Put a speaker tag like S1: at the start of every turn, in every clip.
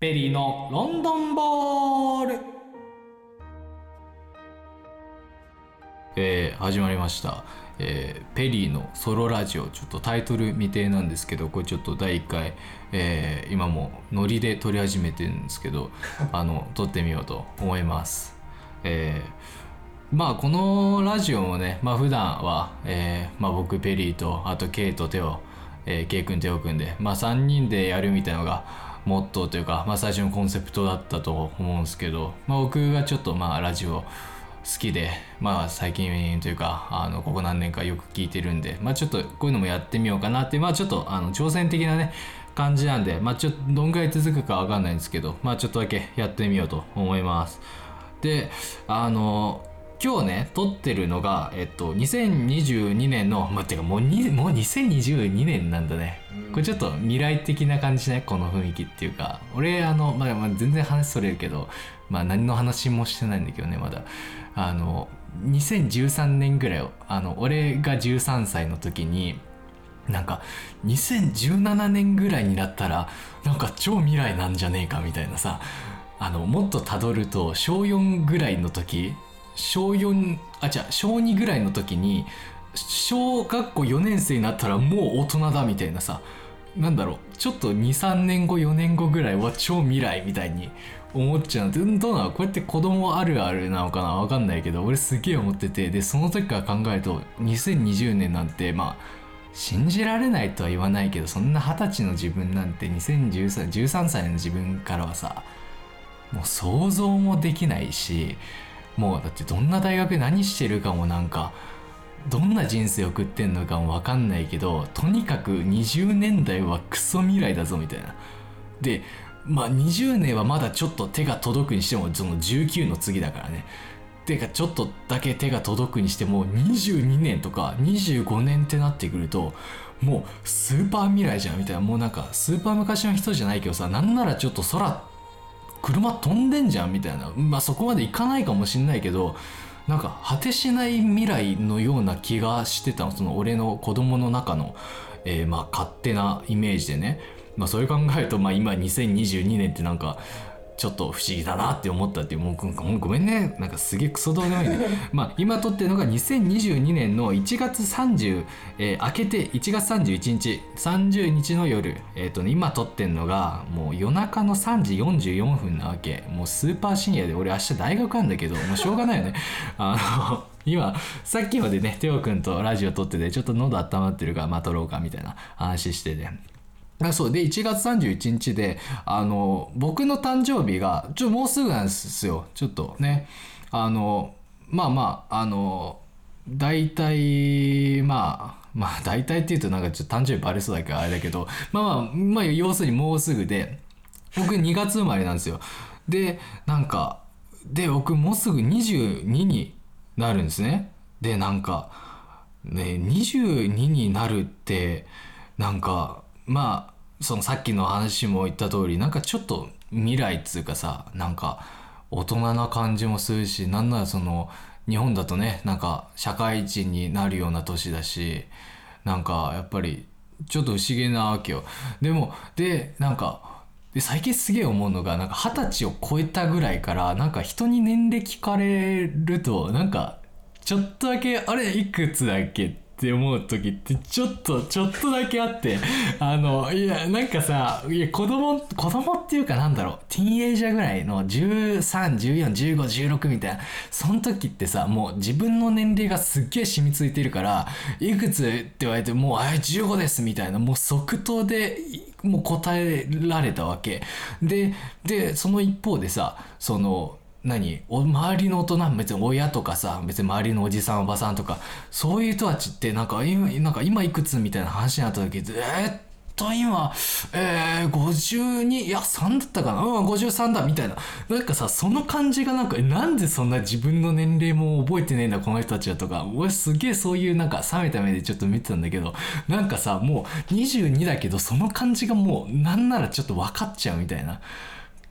S1: ペリーのロンドンボール。えー、始まりました、えーペリーのソロラジオ。ちょっとタイトル未定なんですけどこれちょっと第1回、えー今もうノリで撮り始めてるんですけど あの撮ってみようと思います。えーまあこのラジオもねまあ普段は、えーまあ、僕ペリーとあとケイとテオ、えー、ケイ君テオ君でまあ3人でやるみたいなのがモットーというか、まあ、最初のコンセプトだったと思うんですけど、まあ、僕がちょっとまあラジオ好きでまあ最近というかあのここ何年かよく聞いてるんでまあちょっとこういうのもやってみようかなってまあちょっとあの挑戦的なね感じなんでまあちょっとどんぐらい続くかわかんないんですけどまあちょっとだけやってみようと思います。であの今日ね撮ってるのがえっと2022年のまあてかもうにもう2022年なんだね。これちょっと未来的な感じしない？この雰囲気っていうか。俺あの、まあ、まあ全然話それるけどまあ何の話もしてないんだけどねまだ。あの2013年ぐらいあの俺が13歳の時になんか2017年ぐらいになったらなんか超未来なんじゃねえかみたいなさ。あのもっとたどると小4ぐらいの時小4あじゃあ小2ぐらいの時に小学校4年生になったらもう大人だみたいなさなんだろうちょっと23年後4年後ぐらいは超未来みたいに思っちゃううんどうなの？こうやって子供あるあるなのかな？わかんないけど俺すげえ思ってて。でその時から考えると2020年なんてまあ信じられないとは言わないけどそんな二十歳の自分なんて2013 13歳の自分からはさもう想像もできないしもうだってどんな大学で何してるかもなんかどんな人生送ってんのかも分かんないけどとにかく20年代はクソ未来だぞみたいな。でまあ20年はまだちょっと手が届くにしてもその19の次だからね。てかちょっとだけ手が届くにしても22年とか25年ってなってくるともうスーパー未来じゃんみたいなもうなんかスーパー昔の人じゃないけどさなんならちょっと空車飛んでんじゃんみたいな。まあそこまで行かないかもしんないけどなんか果てしない未来のような気がしてたの。その俺の子供の中の、えーまあ勝手なイメージでね。まあそれ考えるとまあ今2022年ってなんかちょっと不思議だなって思ったっていうもうごごめんね。なんかすげえクソどうでもいいね。まあ今撮ってるのが2022年の1月30、えー明けて1月31日30日の夜。えっ、とね今撮ってんのがもう夜中の3時44分なわけ。もうスーパー深夜で俺明日大学なんだけどもうしょうがないよね。あの今さっきまでねテオくんとラジオ撮っててちょっと喉温まってるからまあ撮ろうかみたいな話してて。あそう。で1月31日であの僕の誕生日がちょもうすぐなんですよ。ちょっとね。あのまあまああの大体まあまあ大体っていうとなんかちょっと誕生日バレそうだからあれだけどまあまあまあ要するにもうすぐで僕2月生まれなんですよ。でなんかで僕もうすぐ22になるんですね。でなんかね22になるってなんかまあそのさっきの話も言った通りなんかちょっと未来っつうかさなんか大人な感じもするしなんならその日本だとねなんか社会人になるような年だしなんかやっぱりちょっと不思議なわけよ。でもでなんかで最近すげえ思うのがなんか二十歳を超えたぐらいからなんか人に年齢聞かれるとなんかちょっとだけあれいくつだっけって思う時ってちょっとちょっとだけあってあのいやなんかさいや子供子供っていうかなんだろうティーンエイジャーぐらいの13141516みたいなその時ってさもう自分の年齢がすっげえ染みついてるからいくつって言われてもうあ15ですみたいなもう即答でもう答えられたわけ。ででその一方でさその何？お周りの大人別に親とかさ別に周りのおじさんおばさんとかそういう人たちってなんか今なんか今いくつみたいな話になった時え、っと今えー、52いや3だったかな？うん53だみたいな。なんかさその感じがなんかなんでそんな自分の年齢も覚えてねえんだこの人たちはとか。俺すげえそういうなんか冷めた目でちょっと見てたんだけど。なんかさもう22だけどその感じがもうなんならちょっと分かっちゃうみたいな。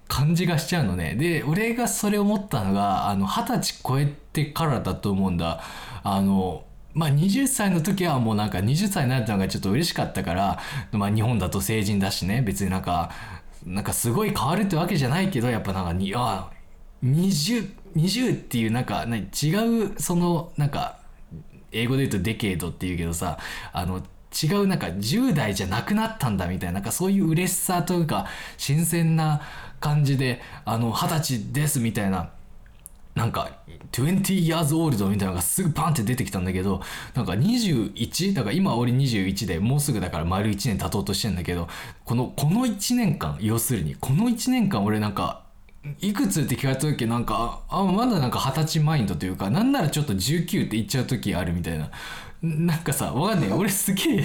S1: 感じがしちゃうのね。で、俺がそれ思ったのが、あの、二十歳超えてからだと思うんだ。あの、まあ、20歳の時はもうなんか20歳になったのがちょっと嬉しかったから、まあ、日本だと成人だしね、別になんか、なんかすごい変わるってわけじゃないけどやっぱなんかにあ20 20っていうなんか違うそのなんか英語で言うとデケードっていうけどさあの違うなんか10代じゃなくなったんだみたいななんかそういう嬉しさというか新鮮な感じであの二十歳ですみたいななんか20 years old みたいなのがすぐパンって出てきたんだけどなんか21だから今俺21でもうすぐだから丸1年経とうとしてんだけどこのこの1年間要するにこの1年間俺なんかいくつって聞かれた時なんかあまだなんか二十歳マインドというかなんならちょっと19って言っちゃう時あるみたいな。なんかさわかんない。俺すげえ。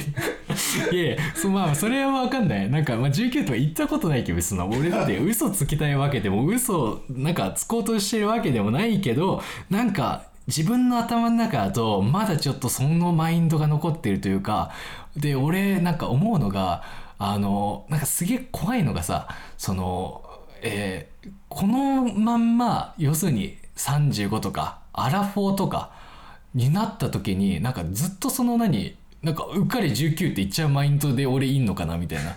S1: いやいやまあそれはわかんない。なんか、まあ、19とか言ったことないけどその俺だって嘘つきたいわけでも嘘なんかつこうとしてるわけでもないけどなんか自分の頭の中だとまだちょっとそのマインドが残ってるというかで俺なんか思うのがあのなんかすげえ怖いのがさそのえーこのまんま要するに35とかアラフォーとかになった時になんかずっとその何なんかうっかり19って言っちゃうマインドで俺いんのかなみたいな。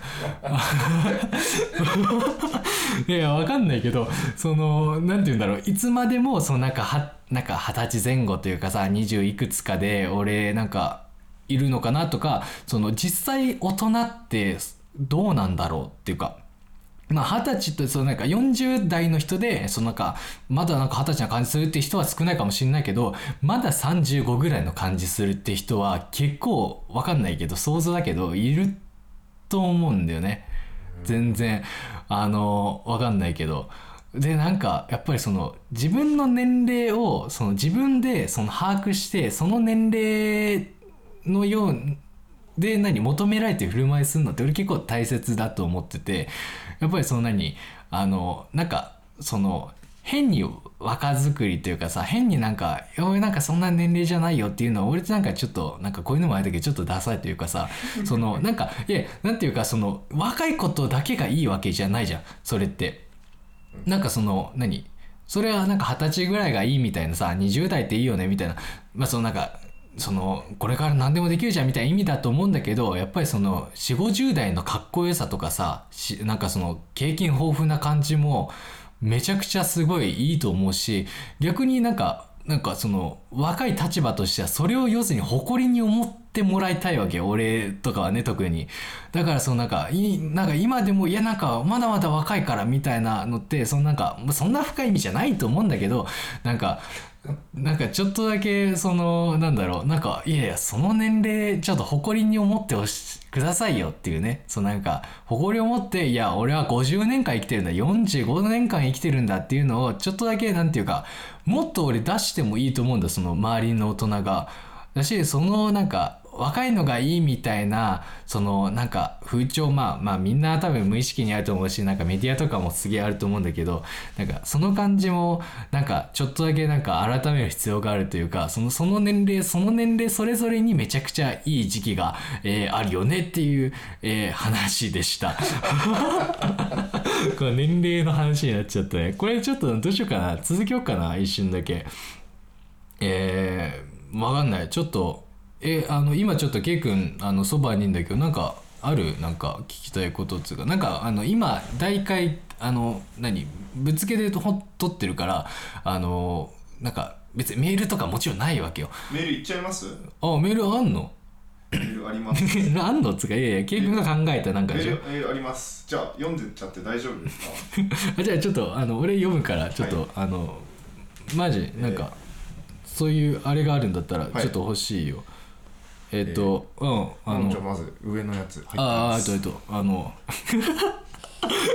S1: いやわかんないけどそのなんて言うんだろういつまでもそのなんかはなんか二十歳前後というかさ20いくつかで俺なんかいるのかなとかその実際大人ってどうなんだろうっていうか。まあ、二十歳ってそのなんか40代の人でそのなんかまだなんか二十歳な感じするって人は少ないかもしれないけどまだ35ぐらいの感じするって人は結構わかんないけど想像だけどいると思うんだよね。全然あのわかんないけど。でなんかやっぱりその自分の年齢をその自分でその把握してその年齢のようにで何求められて振る舞いするのって俺結構大切だと思っててやっぱりその何あのなんかその変に若作りというかさ変になんか「俺なんかそんな年齢じゃないよ」っていうのは俺ってなんかちょっとなんかこういうのもあるけどちょっとダサいというかさそのなんかいやなんていうかその若いことだけがいいわけじゃないじゃんそれって。なんかその何それはなんか二十歳ぐらいがいいみたいなさ20代っていいよねみたいなまあそのなんかそのこれから何でもできるじゃんみたいな意味だと思うんだけどやっぱりその4 5 0代のかっこよさとかさしなんかその経験豊富な感じもめちゃくちゃすごいいいと思うし逆になんかなんかその若い立場としてはそれを要するに誇りに思ってもらいたいわけ俺とかはね特に。だからそのなんかいなんか今でもいやなんかまだまだ若いからみたいなのってそのなんかそんな深い意味じゃないと思うんだけどなんかなんかちょっとだけそのなんだろうなんかいやいやその年齢ちょっと誇りに思ってほしくださいよっていうねそうなんか誇りを持っていや俺は50年間生きてるんだ45年間生きてるんだっていうのをちょっとだけなんていうかもっと俺出してもいいと思うんだその周りの大人が。だしそのなんか若いのがいいみたいなそのなんか風潮まあまあみんな多分無意識にあると思うしなんかメディアとかもすげえあると思うんだけどなんかその感じもなんかちょっとだけなんか改める必要があるというかそのその年齢その年齢それぞれにめちゃくちゃいい時期が、えーあるよねっていう、えー話でした。これ年齢の話になっちゃったね。これちょっとどうしようかな続けようかな一瞬だけ。えー、わかんない。ちょっと、えあの、今ちょっとケイ君、あの、そばにいんだけど、なんか、ある？なんか聞きたいことっつうか、なんか、あの、今、大会、あの、何？ぶつけでと撮ってるから、あの、なんか、別にメールとかもちろんないわけよ。
S2: メールいっちゃいます？
S1: あ、メールあんの？
S2: メールあります。
S1: あんのっつうか、いやいや、ケイ君が考えたなんかでしょ。
S2: メール。あります。じゃあ読んでっちゃって大丈夫？ですか
S1: あじゃあちょっとあの俺読むからちょっと、
S2: はい
S1: あのマジなんか、そういうあれがあるんだったら
S2: はい
S1: ちょっと欲しいよ、えっ、と、うんあの。
S2: じゃあまず上のやつ入って
S1: ああ
S2: ます
S1: あとえっとあの。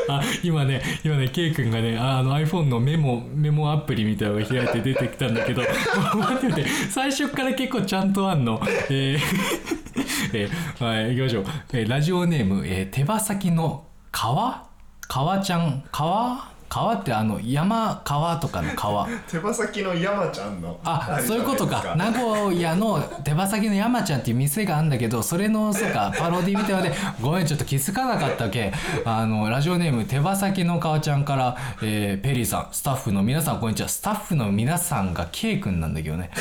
S1: あ今ね今ね K 君がねああの iPhone のメモメモアプリみたいなのが開いて出てきたんだけど 待って待って最初から結構ちゃんとあんの。えー。えーはい行きましょう、えーラジオネーム、えー手羽先の川？川ちゃん？川？川ってあの山川とかの川。
S2: 手羽先の山ちゃんの。
S1: あ
S2: る
S1: そういうことか。名古屋の手羽先の山ちゃんっていう店があるんだけどそれのそうか パロディみたいなのでごめんちょっと気づかなかったけ。あのラジオネーム手羽先の川ちゃんから、えーペリーさんスタッフの皆さんこんにちは。スタッフの皆さんが K 君なんだけどね。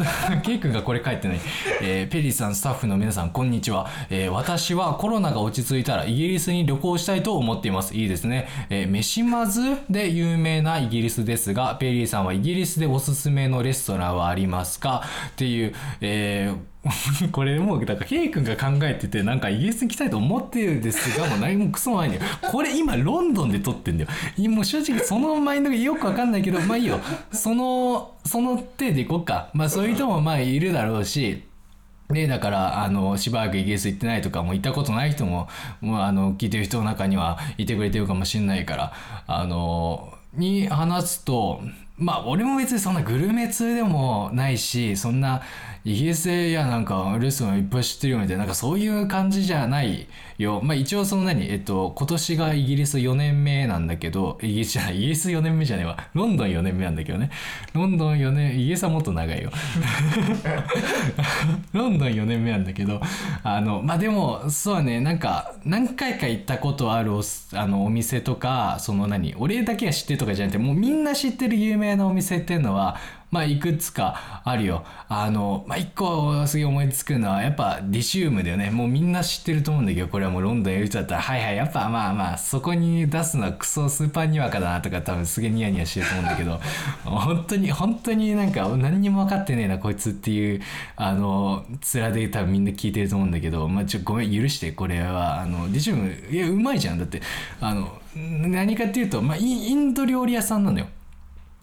S1: ケイ君がこれ書いてない、えーペリーさんスタッフの皆さんこんにちは、えー私はコロナが落ち着いたらイギリスに旅行したいと思っています。いいですね、えー、メシマズで有名なイギリスですがペリーさんはイギリスでおすすめのレストランはありますか？っていう、えー これもうだからケイ君が考えててなんかイギリスに来たいと思ってるんですがもう何もクソもないんだよ。これ今ロンドンで撮ってんだよ。もう正直そのマインドがよくわかんないけどまあいいよ。そのその手でいこっか。まあそういう人もまあいるだろうし。ねだからあのしばらくイギリス行ってないとかもう行ったことない人ももうあの聞いてる人の中にはいてくれてるかもしれないからあのに話すとまあ俺も別にそんなグルメ通でもないしそんなイギリスでいやなんかレストランいっぱい知ってるよみたいななんかそういう感じじゃないよ。まあ一応その何えっと今年がイギリス4年目なんだけどイギリスじゃイギリス4年目じゃねえわ。ロンドン4年目なんだけどね。ロンドン4年イギリスはもっと長いよ。ロンドン4年目なんだけどあのまあでもそうねなんか何回か行ったことあるおあのお店とかその何俺だけが知ってるとかじゃなくてもうみんな知ってる有名なお店っていうのはまあいくつかあるよ。あのまあ一個すげえ思いつくのはやっぱディシウムだよね。もうみんな知ってると思うんだけどこれはもうロンドンやる人だったらはいはいやっぱまあまあそこに出すのはクソスーパーにわかだなとか多分すげえニヤニヤしてると思うんだけど 本当に本当になんか何にも分かってねえなこいつっていうあの面で多分みんな聞いてると思うんだけどまあちょごめん許してこれは。あのディシウムいやうまいじゃん。だってあの何かっていうとまあインド料理屋さんなんだよ。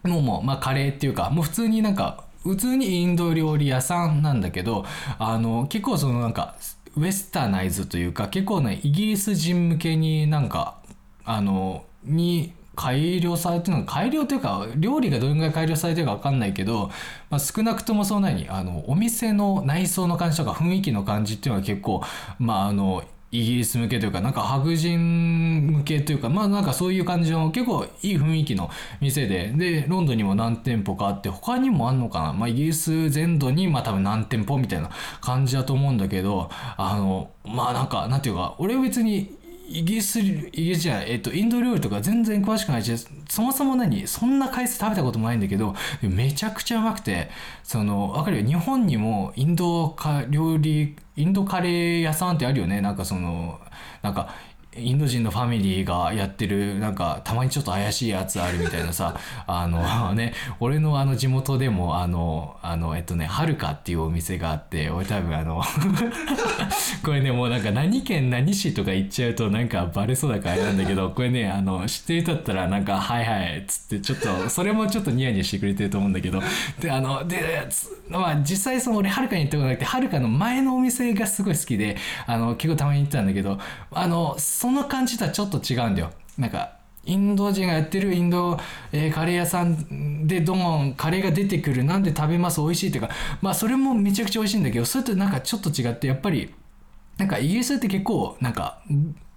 S1: もうもう、まあ、カレーっていうかもう普通になんか普通にインド料理屋さんなんだけどあの結構そのなんかウェスタナイズというか結構ねイギリス人向けになんかあのに改良されてるの改良というか料理がどれぐらい改良されてるか分かんないけど、まあ、少なくともそんなにあのお店の内装の感じとか雰囲気の感じっていうのは結構まああのイギリス向けというかなんか白人向けというかまあなんかそういう感じの結構いい雰囲気の店ででロンドンにも何店舗かあって他にもあんのかな。まあイギリス全土にまあ多分何店舗みたいな感じだと思うんだけどあのまあなんかなんていうか俺は別にイギリス、イギリスじゃない、えっと、インド料理とか全然詳しくないし、そもそも何そんな回数食べたこともないんだけど、めちゃくちゃうまくて、その、わかるよ、日本にもインド料理、インドカレー屋さんってあるよね。なんかその、なんか、インド人のファミリーがやってるなんかたまにちょっと怪しいやつあるみたいなさ あのね俺のあの地元でもあのあのえっとねはるかっていうお店があって俺多分あの これねもうなんか何県何市とか言っちゃうとなんかバレそうだからあれなんだけどこれねあの知ってる人だったらなんか「はいはい」っつってちょっとそれもちょっとニヤニヤしてくれてると思うんだけどであのでまあ実際その俺はるかに行ったことなくてはるかの前のお店がすごい好きであの結構たまに行ってたんだけどあのその感じとはちょっと違うんだよ。なんかインド人がやってるインド、えーカレー屋さんでどんカレーが出てくる。なんで食べます？美味しいっていうか。まあそれもめちゃくちゃ美味しいんだけどそれとなんかちょっと違ってやっぱりなんかイギリスって結構なんか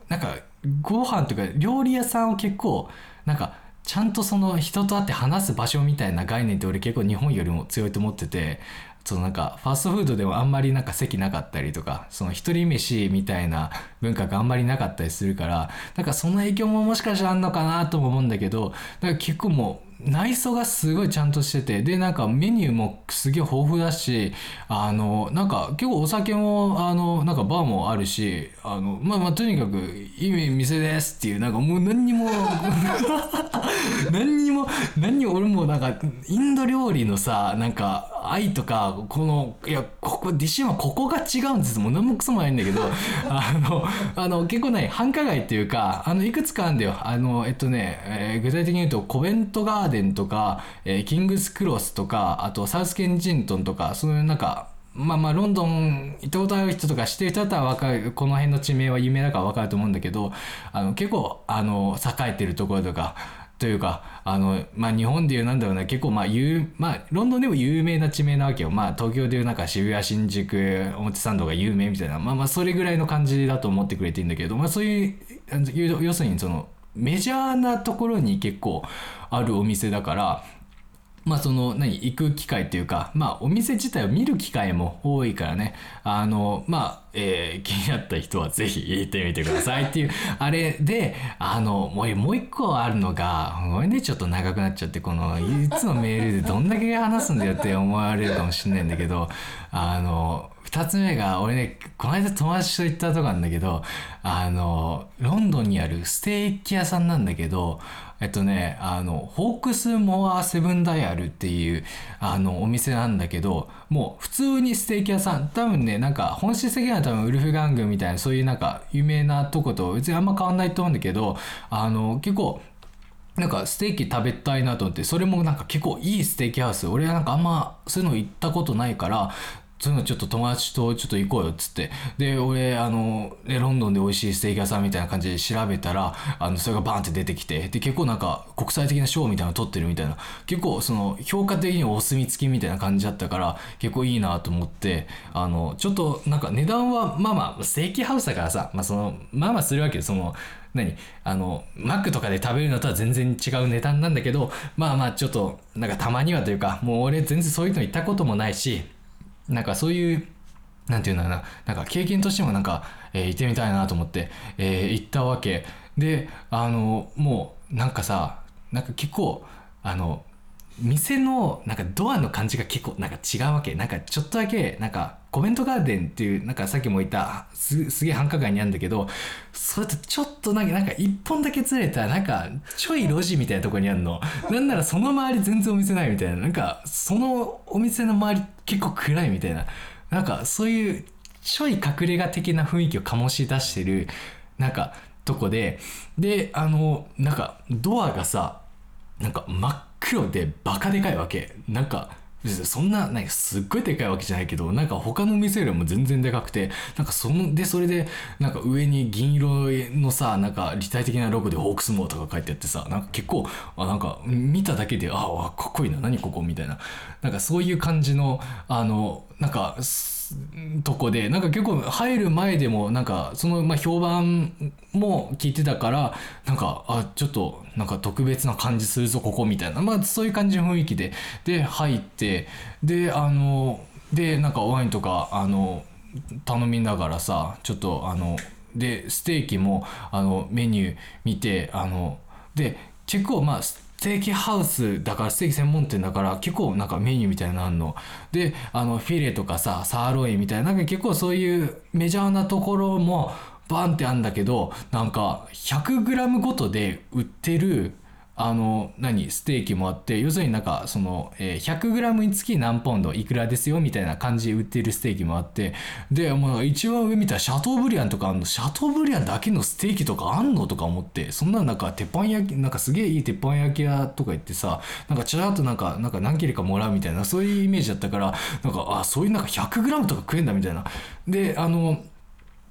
S1: なんかご飯とか料理屋さんを結構なんかちゃんとその人と会って話す場所みたいな概念って俺結構日本よりも強いと思っててそのなんかファストフードでもあんまりなんか席なかったりとかその一人飯みたいな文化があんまりなかったりするからなんかその影響ももしかしたらあんのかなとも思うんだけどなんか結構もう内装がすごいちゃんとしててでなんかメニューもすげえ豊富だしあのなんか結構お酒もあのなんかバーもあるしあのまあまあとにかくいい店ですっていうなんかもう何にも 何にも何にも俺もなんかインド料理のさなんか愛とかこのいやここディシュはここが違うんです。もう何もクソもないんだけど あのあの結構ね繁華街っていうかあのいくつかあるんだよ。あのえっとね、えー具体的に言うとコベントガーデンとか、えーキングスクロスとかあとサウスケンジントンとかそういうなんかまあまあロンドン行ったことある人とか知ってる人だったら分かるこの辺の地名は有名だから分かると思うんだけどあの結構あの栄えてるところとかというかあの、まあ、日本でいうなんだろうな結構まあ有、まあ、ロンドンでも有名な地名なわけよ、まあ、東京でいうなんか渋谷新宿表参道が有名みたいなまあまあそれぐらいの感じだと思ってくれていいんだけど、まあ、そういう要するにそのメジャーなところに結構あるお店だからまあその何行く機会っていうかまあお店自体を見る機会も多いからね。あのまあ、えー気になった人はぜひ行ってみてくださいっていう あれであのもうもう一個あるのがごめんねちょっと長くなっちゃってこのいつもメールでどんだけ話すんだよって思われるかもしれないんだけどあの2つ目が俺ねこの間友達と行ったとこなんだけどあのロンドンにあるステーキ屋さんなんだけどえっとねあのホークスモアセブンダイヤルっていうあのお店なんだけどもう普通にステーキ屋さん多分ねなんか本質的には多分ウルフガングみたいなそういうなんか有名なとこと別にあんま変わんないと思うんだけどあの結構なんかステーキ食べたいなと思ってそれもなんか結構いいステーキハウス。俺はなんかあんまそういうの行ったことないからそういうのちょっと友達とちょっと行こうよっつって。で俺あのねロンドンで美味しいステーキ屋さんみたいな感じで調べたらあのそれがバーンって出てきて。で結構なんか国際的な賞みたいなの取ってるみたいな。結構その評価的にお墨付きみたいな感じだったから結構いいなと思って。あのちょっとなんか値段はまあまあステーキハウスだからさまあそのまあまあするわけでその何？あのマックとかで食べるのとは全然違う値段なんだけどまあまあちょっとなんかたまにはというかもう俺全然そういうの行ったこともないしなんかそういうなんていうんだろうななんか経験としてもなんか、えー行ってみたいなと思って、えー行ったわけ。であのもうなんかさなんか結構あの店のなんかドアの感じが結構なんか違うわけ。なんかちょっとだけなんかコメントガーデンっていうなんかさっきも言ったすすげえ繁華街にあるんだけどそれとちょっとなんかなんか一本だけずれたなんかちょい路地みたいなとこにあるの。なんならその周り全然お店ないみたいな。なんかそのお店の周り結構暗いみたいな。なんかそういうちょい隠れ家的な雰囲気を醸し出してるなんかとこで。であのなんかドアがさなんか真っ黒でバカでかいわけ。なんかそんななんかすっごいでかいわけじゃないけどなんか他の店よりも全然でかくてなんかそのでそれでなんか上に銀色のさなんか立体的なロゴでホークスモーとか書いてあってさなんか結構あなんか見ただけでああかっこいいな何ここ？みたいな。なんかそういう感じのあのなんかとこでなんか結構入る前でもなんかそのまあ評判も聞いてたからなんかあちょっとなんか特別な感じするぞここみたいな。まあそういう感じの雰囲気で。で入ってであのでなんかワインとかあの頼みながらさちょっとあのでステーキもあのメニュー見てあので結構まあステーキハウスだからステーキ専門店だから結構なんかメニューみたいなのあんの。であのフィレとかさサーロインみたいななんか結構そういうメジャーなところもバーンってあんだけどなんか 100g ごとで売ってるあの何ステーキもあって要するになんかその、えー 100g につき何ポンドいくらですよみたいな感じで売ってるステーキもあってでもう一番上見たらシャトーブリアンとかあんのシャトーブリアンだけのステーキとかあんの？とか思ってそんななんか鉄板焼きなんかすげえいい鉄板焼き屋とか行ってさなんかちらっとなんかなんか何切れかもらうみたいなそういうイメージだったからなんかあそういうなんか 100g とか食えんだみたいな。であの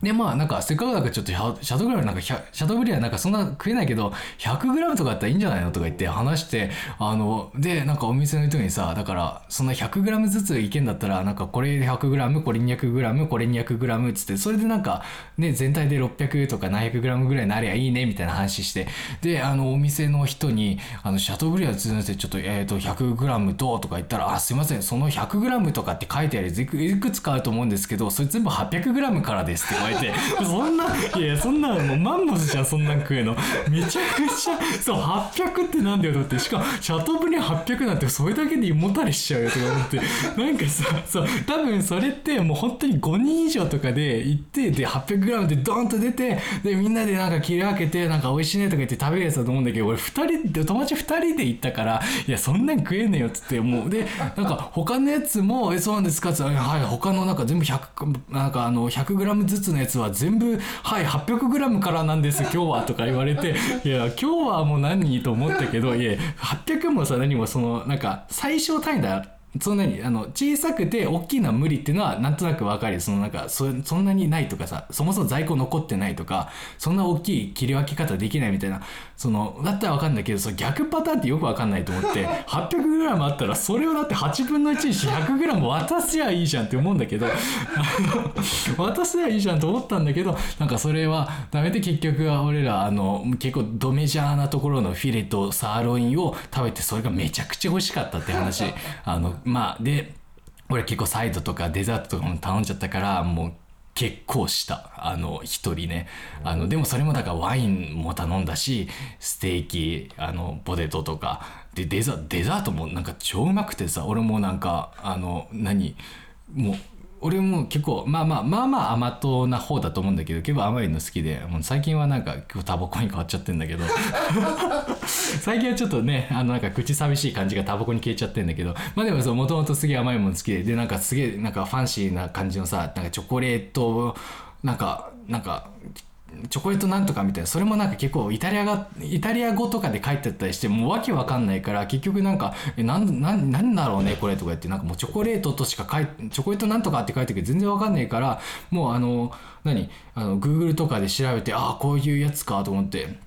S1: でまあなんかせっかくだからちょっとシャシャトーブリアンなんかシャトーブリアなんかそんな食えないけど 100g とかだったらいいんじゃないのとか言って話してあのでなんかお店の人にさだからそんな 100g ずついけんだったらなんかこれ 100g これ 200g これ 200g っつってそれでなんかね全体で600とか 700g ぐらいになりゃいいねみたいな話してであのお店の人にあのシャトーブリアンつちょっとえっ、と 100g どうとか言ったらあすいませんその 100g とかって書いてあるいくいくつかあると思うんですけどそれ全部 800g からですって。言われて。そんないやいやそんなもうマンモスじゃんそんなん食えの。めちゃくちゃそう800ってなんだよだって。しかもシャトーブリアン800なんてそれだけで胃もたれしちゃうよとか思って。なんかさそう多分それってもう本当に5人以上とかで行ってで 800g でドーンと出てでみんなでなんか切り分けてなんか美味しいねとか言って食べるやつだと思うんだけど俺2人で友達2人で行ったからいやそんなん食えねえよっつってもうでなんか他のやつも「えそうなんですか?」っつって「はい他のなんか全部100なんかあの 100g ずつのやつは全部はい 800g からなんです今日は」とか言われて いや今日はもう何と思ったけどいや800もさ何もそのなんか最小単位だそんなにあの小さくて大きいのは無理っていうのはなんとなく分かるそのなんかそそんなにないとかさそもそも在庫残ってないとかそんな大きい切り分け方できないみたいな。そのだったら分かんないけどその逆パターンってよく分かんないと思って 800g あったらそれをだって8分の1にして 100g 渡せばいいじゃんって思うんだけど 渡せばいいじゃんと思ったんだけどなんかそれはダメで結局は俺らあの結構ドメジャーなところのフィレとサーロインを食べてそれがめちゃくちゃ美味しかったって話。あのまあで俺結構サイドとかデザートとかも頼んじゃったからもう結構した。あの一人ね。あのでもそれもだからワインも頼んだしステーキあのポテトとか。でデザデザートもなんか超うまくてさ俺もなんかあの何？もう俺も結構まあまあまあまあ甘党な方だと思うんだけど結構甘いの好きでもう最近はなんか結構タバコに変わっちゃってんだけど。最近はちょっとねあのなんか口寂しい感じがタバコに消えちゃってんだけど。まあでもそうもともとすげえ甘いもの好きででなんかすげえなんかファンシーな感じのさなんかチョコレートなんかなんかチョコレートなんとかみたいな。それもなんか結構イタリアがイタリア語とかで書いてあったりしてもうわけわかんないから結局なんか「えなんなんだろうねこれ」とか言って。なんかもうチョコレートとしか書いチョコレートなんとかって書いてるけど全然わかんないからもうあの何？あの Google とかで調べてああこういうやつかと思って。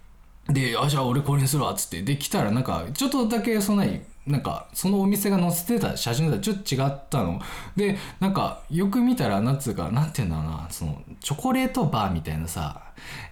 S1: であじゃあ俺これにするわつって。で来たらなんかちょっとだけそんなになんかそのお店が載せてた写真とはちょっと違ったの。でなんかよく見たらなんつうかなんていうんだろうなそのチョコレートバーみたいなさ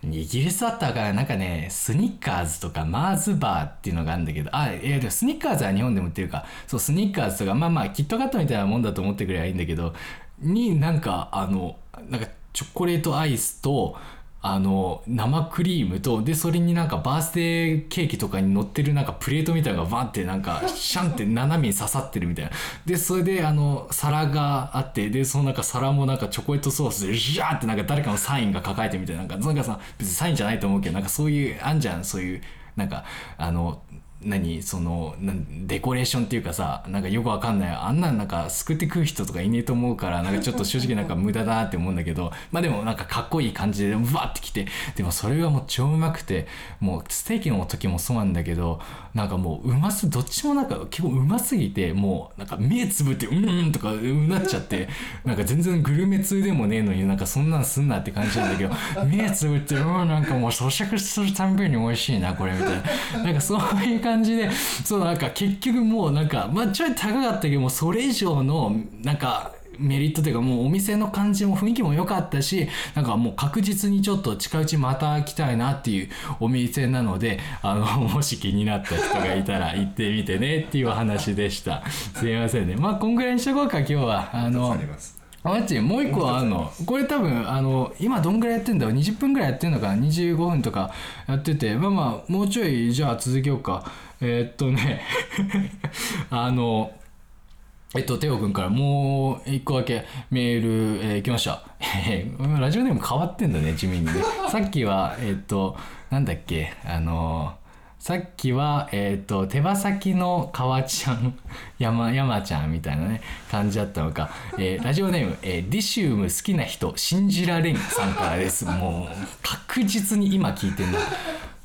S1: イギリスだったからなんかねスニッカーズとかマーズバーっていうのがあるんだけどあいやでもスニッカーズは日本でも売ってるか。そうスニッカーズとかまあまあキットカットみたいなもんだと思ってくればいいんだけどになんかあのなんかチョコレートアイスとあの生クリームとでそれになんかバースデーケーキとかに乗ってるなんかプレートみたいなのがバンってなんかシャンって斜めに刺さってるみたいな。でそれであの皿があってでそのなんか皿もなんかチョコレートソースでジャーってなんか誰かのサインが抱えてみたいななんかなんかさ別にサインじゃないと思うけどなんかそういうあんじゃんそういうなんかあの何そのなデコレーションっていうかさなんかよくわかんないあんなんなんかすくって食う人とかいねえと思うからなんかちょっと正直なんか無駄だなって思うんだけど まあでもなんかかっこいい感じでうわってきてでもそれがもう超うまくてもうステーキの時もそうなんだけどなんかもううますどっちもなんか結構うますぎてもうなんか目つぶってうんうんとかうなっちゃって なんか全然グルメ通でもねえのになんかそんなんすんなって感じなんだけど 目つぶってうんなんかもう咀嚼するたんびに美味しいなこれみたいな。なんかそういう感じ感じでそうなんか結局もうなんかまあちょい高かったけどもそれ以上のなんかメリットというかもうお店の感じも雰囲気も良かったしなんかもう確実にちょっと近いうちまた来たいなっていうお店なのであのもし気になった人がいたら行ってみてねっていう話でした。すいませんね。まあこんぐらいにしとこうか今日は。あの
S2: あります。
S1: あマジもう一個あんの？これ多分あの今どんぐらいやってんだろう？20分ぐらいやってんのかな？25分とかやっててまあまあもうちょいじゃあ続けようか。えーっとね あのえっと、テオ君からもう一個だけメール、えー来ました。えーラジオネーム変わってんだね、地味にね。さっきは、えっと、なんだっけ、あのさっきは、えっと、手羽先の川ちゃん、山、山ちゃんみたいなね、感じだったのか。えーラジオネーム、えーディシウム好きな人、信じられんさんからです。もう、確実に今聞いてんな。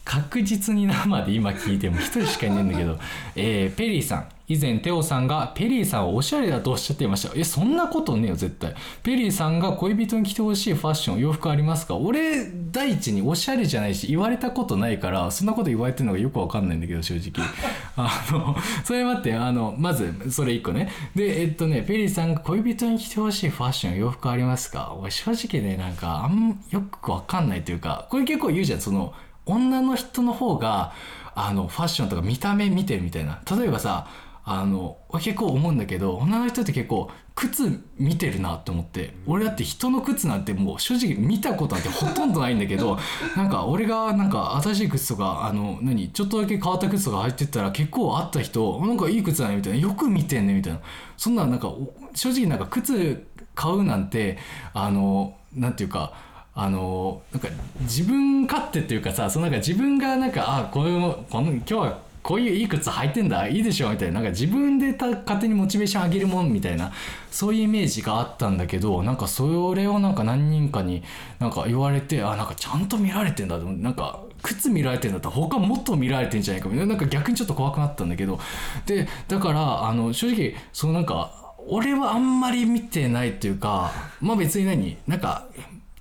S1: 確実に生で今聞いても一人しかいないんだけど、えーペリーさん。以前テオさんがペリーさんをおしゃれだとおっしゃっていましたえそんなことねえよ絶対。ペリーさんが恋人に着てほしいファッション洋服ありますか俺第一におしゃれじゃないし言われたことないからそんなこと言われてるのがよくわかんないんだけど正直。あのそれ待ってあのまずそれ一個ね。でえっとねペリーさんが恋人に着てほしいファッション洋服ありますか俺正直ねなんかあんよくわかんないというかこれ結構言うじゃん。その女の人の方があのファッションとか見た目見てるみたいな。例えばさあの結構思うんだけど女の人って結構靴見てるなって思って。俺だって人の靴なんてもう正直見たことなんてほとんどないんだけど なんか俺がなんか新しい靴とかあの何ちょっとだけ変わった靴とか履いてったら結構あった人なんかいい靴だねみたいな。よく見てんねみたいな。そんななんか正直なんか靴買うなんてあのなんていうかあのなんか自分勝手っていうかさそのなんか自分がなんかあこのこの今日はこういういい靴履いてんだいいでしょみたいななんか自分でた勝手にモチベーション上げるもんみたいなそういうイメージがあったんだけどなんかそれをなんか何人かになんか言われてあなんかちゃんと見られてんだなんか靴見られてんだったら他もっと見られてんじゃないかみたいな。なんか逆にちょっと怖くなったんだけど。でだからあの正直そのなんか俺はあんまり見てないっていうかまあ別に何なんか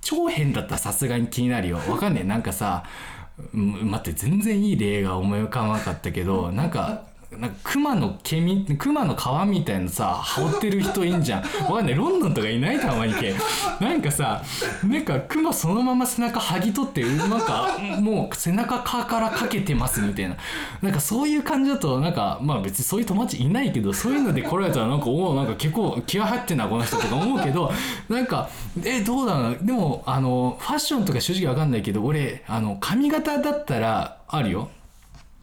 S1: 長編だったらさすがに気になるよ。わかんねえ。なんかさ待って全然いい例が思い浮かばなかったけどなんかなんか熊の毛み熊の皮みたいなさ羽織ってる人いんじゃん。わかんない。ロンドンとかいないたまに毛なんかさなんか熊そのまま背中剥ぎ取ってなんかもう背中からかけてますみたいな。なんかそういう感じだとなんかまあ別にそういう友達いないけどそういうので来られたらなんかおおなんか結構気合入ってんなこの人とか思うけどなんかえどうだろうでもあのファッションとか正直わかんないけど俺あの髪型だったらあるよ。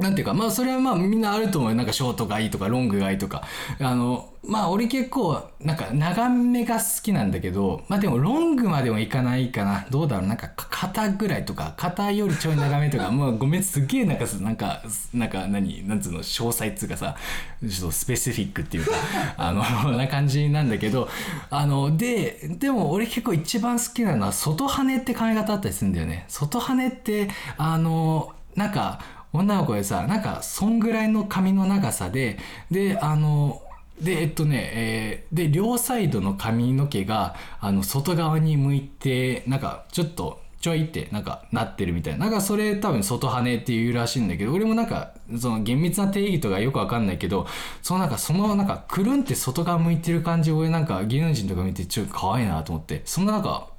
S1: なんていうか、まあそれはまあみんなあると思うよ。なんかショートがいいとかロングがいいとか。あの、まあ俺結構なんか長めが好きなんだけど、まあでもロングまでもいかないかな。どうだろうなんか肩ぐらいとか、肩よりちょい長めとか、もうごめん、すげえなんか、なんか、なんか何、なんつうの、詳細っつうかさ、ちょっとスペシフィックっていうか、あの、な感じなんだけど、あの、で、でも俺結構一番好きなのは外羽って髪型あったりするんだよね。外羽って、あの、なんか、女の子でさなんかそんぐらいの髪の長さでであのでえっとね、えーで両サイドの髪の毛があの外側に向いてなんかちょっとちょいってなんかなってるみたいな。なんかそれ多分外羽っていうらしいんだけど俺もなんかその厳密な定義とかよくわかんないけどそのなんかそのなんかくるんって外側向いてる感じ俺なんか芸能人とか見てちょっと可愛いなと思って。そんななんか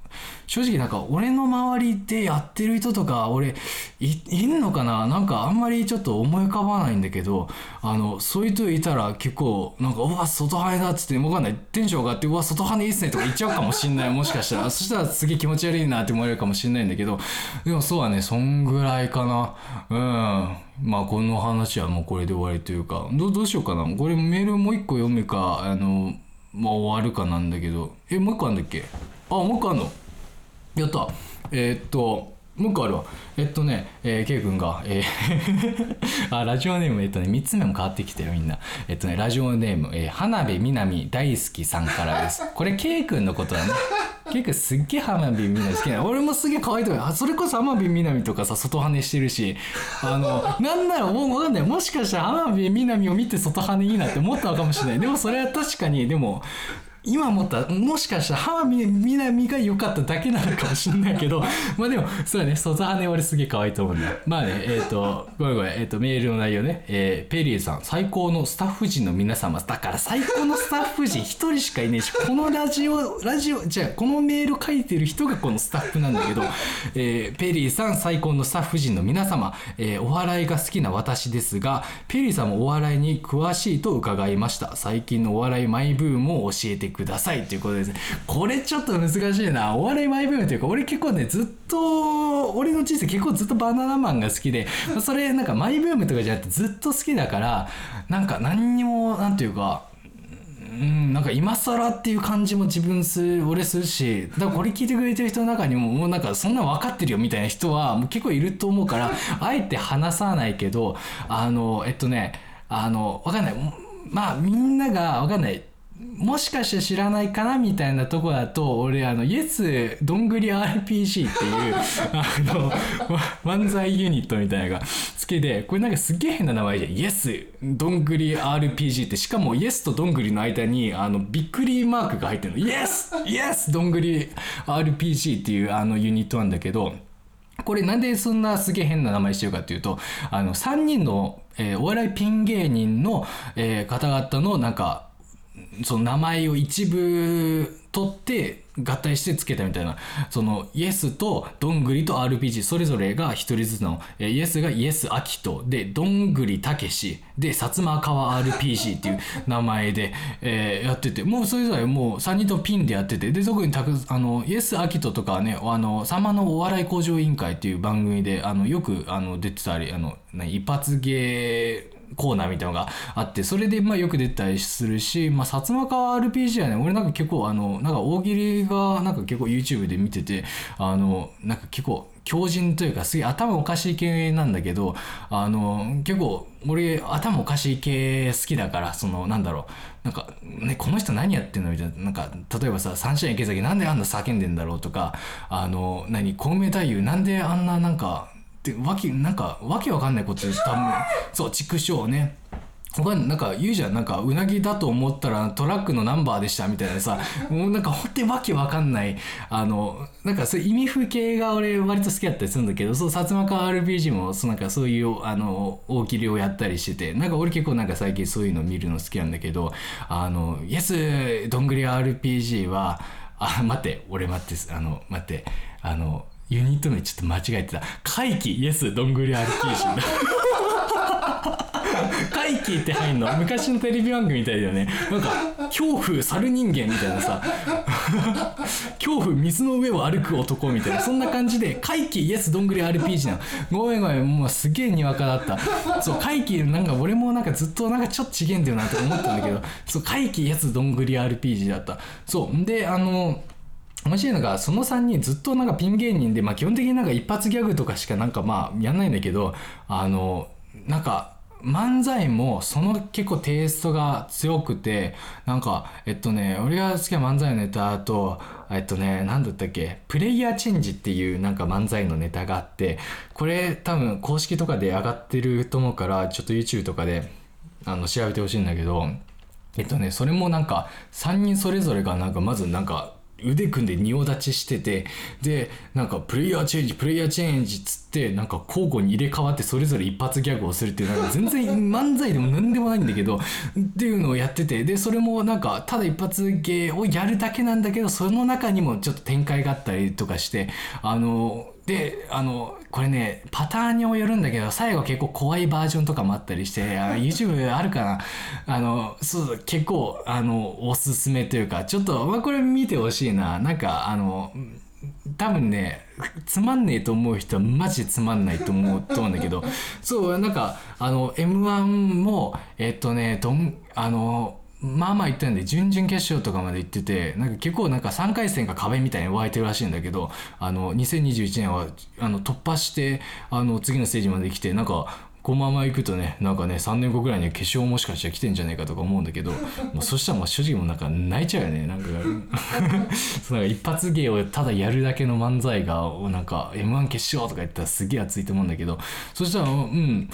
S1: 正直なんか俺の周りでやってる人とか俺いいんのかな？なんかあんまりちょっと思い浮かばないんだけどあのそういう人いたら結構なんか「うわ外羽だ」っつって分かんない。テンション上がって「うわ外羽いいっすね」とか言っちゃうかもしんない。もしかしたら。そしたらすげえ気持ち悪いなって思われるかもしんないんだけど。でもそうはねそんぐらいかな。うん。まあこの話はもうこれで終わりというか。どうどうしようかな。これメールもう一個読むかあのまあ終わるかなんだけど。えもう一個あんだっけ？あもう一個あんの？やった。えーっともう一個あるわ。えっとね、えー、ケイ君が、えー あラジオネームえっとね3つ目も変わってきたよみんな。えっとねラジオネーム、えー、花火みなみ大好きさんからです。これケイ君のことだね。ケイ君すっげえ花火みなみ好きなの。俺もすげえ可愛いとかあそれこそ花火みなみとかさ外羽してるし。あのなんならもう分かんない。もしかしたら花火みなみを見て外羽いいなって思ったのかもしれない。でもそれは確かにでも今思ったらもしかしたら浜辺美波が良かっただけなのかもしれないけど まあでもそうだね。外羽俺すげえ可愛いと思うんだまあねえっ、とごめんごめん、えー、とメールの内容ね、えーペリーさん。最高のスタッフ陣の皆様。だから最高のスタッフ陣一人しかいねえしこのラジオラジオじゃあこのメール書いてる人がこのスタッフなんだけど、えーペリーさん最高のスタッフ陣の皆様、えーお笑いが好きな私ですがペリーさんもお笑いに詳しいと伺いました。最近のお笑いマイブームを教えてくださいということですね。これちょっと難しいな。お笑いマイブームというか俺結構ねずっと俺の人生結構ずっとバナナマンが好きでそれなんかマイブームとかじゃなくてずっと好きだからなんか何にもなんていうかうん、なんか今更っていう感じも自分する俺するしだからこれ聞いてくれてる人の中にももうなんかそんな分かってるよみたいな人はもう結構いると思うからあえて話さないけどあのえっとねあの分かんない。まあみんなが分かんない。もしかして知らないかなみたいなとこだと俺あのイエスどんぐり RPG っていう あの漫才ユニットみたいなのが好きでこれなんかすっげえ変な名前でイエスどんぐり RPG ってしかもイエスとどんぐりの間にあのびっくりマークが入ってるの。イエス!イエスどんぐり RPG っていうあのユニットなんだけどこれなんでそんなすげえ変な名前してるかっていうとあの3人の、えーお笑いピン芸人の、えー方々のなんかその名前を一部取って合体してつけたみたいな。そのイエスとどんぐりと RPG それぞれが一人ずつのイエスがイエス・アキトでどんぐりたけしで薩摩川 RPG っていう名前で、えやってて。もうそれぞれもう3人とピンでやってて。で特にたくあのイエス・アキトとかはねあのさんまのお笑い向上委員会っていう番組であのよくあの出てたりあの一発芸コーナーみたいなのがあってそれでまあよく出たりするし、まあ、薩摩川 RPG はね俺なんか結構あのなんか大喜利がなんか結構 YouTube で見ててあのなんか結構強靭というかすげえ頭おかしい系なんだけどあの結構俺頭おかしい系好きだからそのなんだろうなんか、ね、この人何やってんのみたいななんか例えばさ「サンシャイン池崎なんであんな叫んでんだろう?」とか「あの何小梅太夫なんであんななんか」ってわけなんかわけわかんないこと多分そう畜生ね。他になんか言うじゃん。なんかうなぎだと思ったらトラックのナンバーでしたみたいなさ。もうなんか本当にわけわかんない。あのなんかそう意味不系が俺割と好きだったりするんだけどそう薩摩川 RPG もそうなんかそういうあの大喜利をやったりしてて。なんか俺結構なんか最近そういうの見るの好きなんだけどあの「イエスどんぐり RPG は」あ待って俺待ってあの待って。あのユニット名ちょっと間違えてた「怪奇。イエスどんぐり RPG」怪奇って入んの。昔のテレビ番組みたいだよね。なんか恐怖猿人間みたいなさ。恐怖水の上を歩く男みたいな。そんな感じで怪奇イエスどんぐり RPG なの。ごめんごめんもうすげえにわかだった。そう怪奇なんか俺もなんかずっとなんかちょっとちげえんだよなとか思ったんだけど。そう怪奇イエスどんぐり RPG だった。そうであの面白いのがその3人ずっとなんかピン芸人で、まあ、基本的になんか一発ギャグとかしかなんかまあやんないんだけどあのなんか漫才もその結構テイストが強くてなんかえっとね俺が好きな漫才のネタとえっとね何だったっけプレイヤーチェンジっていうなんか漫才のネタがあってこれ多分公式とかで上がってると思うからちょっと YouTube とかであの調べてほしいんだけどえっとねそれもなんか3人それぞれがなんかまずなんか腕組んで仁王立ちしててでなんかプレイヤーチェンジプレイヤーチェンジっつってなんか交互に入れ替わってそれぞれ一発ギャグをするっていうなんか全然漫才でも何でもないんだけどっていうのをやっててでそれもなんかただ一発芸をやるだけなんだけどその中にもちょっと展開があったりとかしてあのであのこれねパターンにもよるんだけど最後結構怖いバージョンとかもあったりしてあ YouTube あるかな？あのそう結構あのおすすめというかちょっと、まあ、これ見てほしいな。なんかあの多分ねつまんねえと思う人はマジでつまんないと思うと思うんだけど そうなんかあの m 1もえっとねどんあのまあまあ言ったんで準々決勝とかまで行っててなんか結構なんか3回戦が壁みたいに湧いてるらしいんだけどあの2021年はあの突破してあの次のステージまで来てなんかこのまま行くとねなんかね3年後ぐらいには決勝もしかしたら来てんじゃないかとか思うんだけど もうそしたらもう正直もなんか泣いちゃうよね。なんか なんか一発芸をただやるだけの漫才がなんか m 1決勝とか言ったらすげえ熱いと思うんだけどそしたらうん。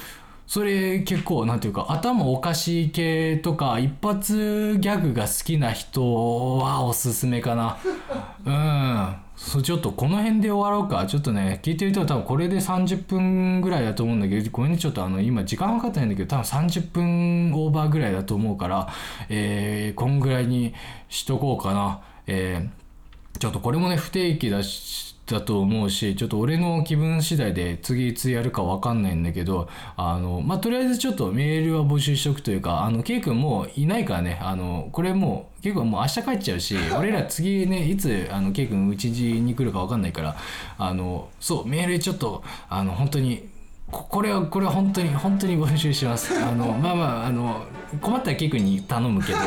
S1: それ結構なんていうか頭おかしい系とか一発ギャグが好きな人はおすすめかな。うん。そうちょっとこの辺で終わろうか。ちょっとね聞いてる人は多分これで30分ぐらいだと思うんだけどごめんねちょっとあの今時間かかってないんだけど多分30分オーバーぐらいだと思うからえー、こんぐらいにしとこうかな。えー、ちょっとこれもね不定期だしだと思うしちょっと俺の気分次第で次いつやるか分かんないんだけどあのまあとりあえずちょっとメールは募集しとくというかあの K 君もういないからね。あのこれもう結構もう明日帰っちゃうし 俺ら次ねいつあの K 君うちに来るか分かんないからあのそうメールちょっとあの本当にこれはこれは本当に本当に募集します。あのまあまああの困ったらケイ君に頼むけど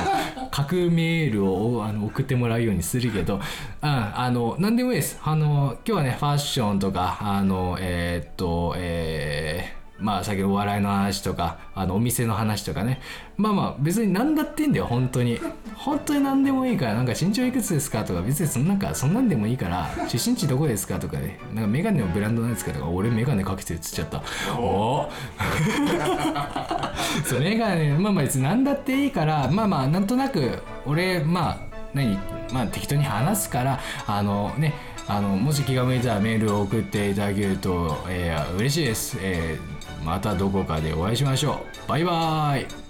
S1: 各メールをあの送ってもらうようにするけど、うん、あの何でもいいです。あの今日はねファッションとかあのえー、っとえーまあ先ほどお笑いの話とかあのお店の話とかね。まあまあ別に何だっていいんだよ本当に。本当に何でもいいからなんか身長いくつですかとか別にそんなんかそんなんでもいいから出身地どこですかとかね。なんかメガネのブランドなんですかとか俺メガネかけてるっつっちゃった。おお そうメガネまあまあ別に何だっていいからまあまあなんとなく俺まあ何まあ適当に話すからあのねあのもし気が向いたらメールを送っていただけると、えー、嬉しいです、えー、またどこかでお会いしましょう。バイバーイ。